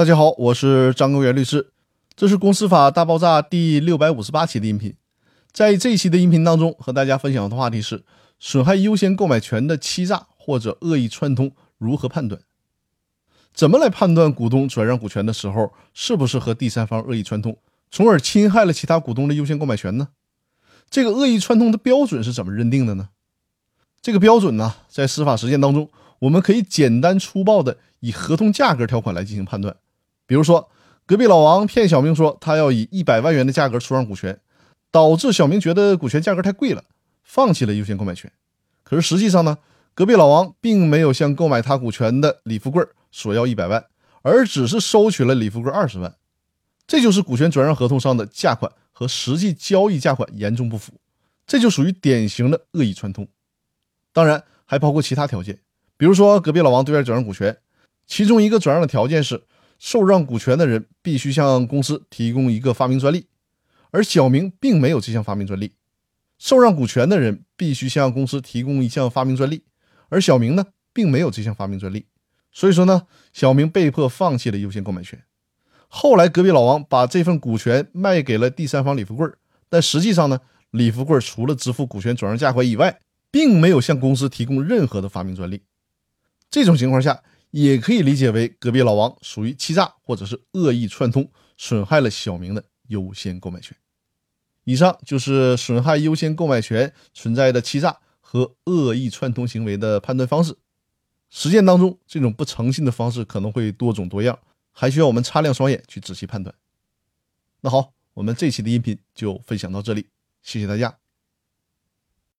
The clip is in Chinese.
大家好，我是张根源律师，这是《公司法大爆炸》第六百五十八期的音频。在这一期的音频当中，和大家分享的话题是损害优先购买权的欺诈或者恶意串通如何判断？怎么来判断股东转让股权的时候是不是和第三方恶意串通，从而侵害了其他股东的优先购买权呢？这个恶意串通的标准是怎么认定的呢？这个标准呢，在司法实践当中，我们可以简单粗暴的以合同价格条款来进行判断。比如说，隔壁老王骗小明说他要以一百万元的价格出让股权，导致小明觉得股权价格太贵了，放弃了优先购买权。可是实际上呢，隔壁老王并没有向购买他股权的李富贵索要一百万，而只是收取了李富贵二十万。这就是股权转让合同上的价款和实际交易价款严重不符，这就属于典型的恶意串通。当然，还包括其他条件，比如说隔壁老王对外转让股权，其中一个转让的条件是。受让股权的人必须向公司提供一个发明专利，而小明并没有这项发明专利。受让股权的人必须向公司提供一项发明专利，而小明呢，并没有这项发明专利。所以说呢，小明被迫放弃了优先购买权。后来，隔壁老王把这份股权卖给了第三方李富贵，但实际上呢，李富贵除了支付股权转让价款以外，并没有向公司提供任何的发明专利。这种情况下。也可以理解为隔壁老王属于欺诈或者是恶意串通，损害了小明的优先购买权。以上就是损害优先购买权存在的欺诈和恶意串通行为的判断方式。实践当中，这种不诚信的方式可能会多种多样，还需要我们擦亮双眼去仔细判断。那好，我们这期的音频就分享到这里，谢谢大家。